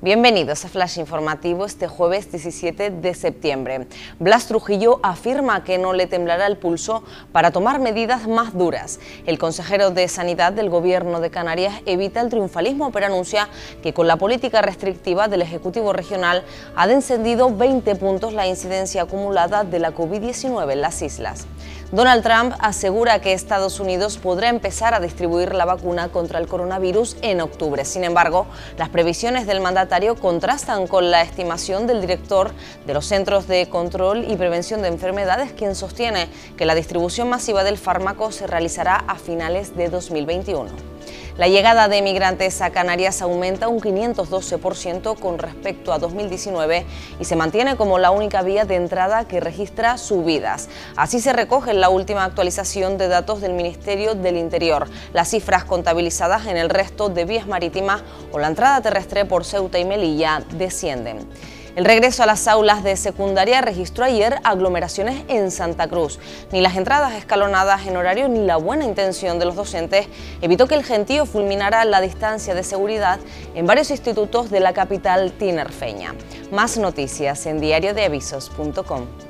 Bienvenidos a Flash Informativo este jueves 17 de septiembre. Blas Trujillo afirma que no le temblará el pulso para tomar medidas más duras. El consejero de Sanidad del Gobierno de Canarias evita el triunfalismo, pero anuncia que con la política restrictiva del Ejecutivo Regional ha descendido 20 puntos la incidencia acumulada de la COVID-19 en las islas. Donald Trump asegura que Estados Unidos podrá empezar a distribuir la vacuna contra el coronavirus en octubre. Sin embargo, las previsiones del mandatario contrastan con la estimación del director de los Centros de Control y Prevención de Enfermedades, quien sostiene que la distribución masiva del fármaco se realizará a finales de 2021. La llegada de migrantes a Canarias aumenta un 512% con respecto a 2019 y se mantiene como la única vía de entrada que registra subidas. Así se recoge en la última actualización de datos del Ministerio del Interior. Las cifras contabilizadas en el resto de vías marítimas o la entrada terrestre por Ceuta y Melilla descienden. El regreso a las aulas de secundaria registró ayer aglomeraciones en Santa Cruz. Ni las entradas escalonadas en horario ni la buena intención de los docentes evitó que el gentío fulminara la distancia de seguridad en varios institutos de la capital tinerfeña. Más noticias en diariodeavisos.com.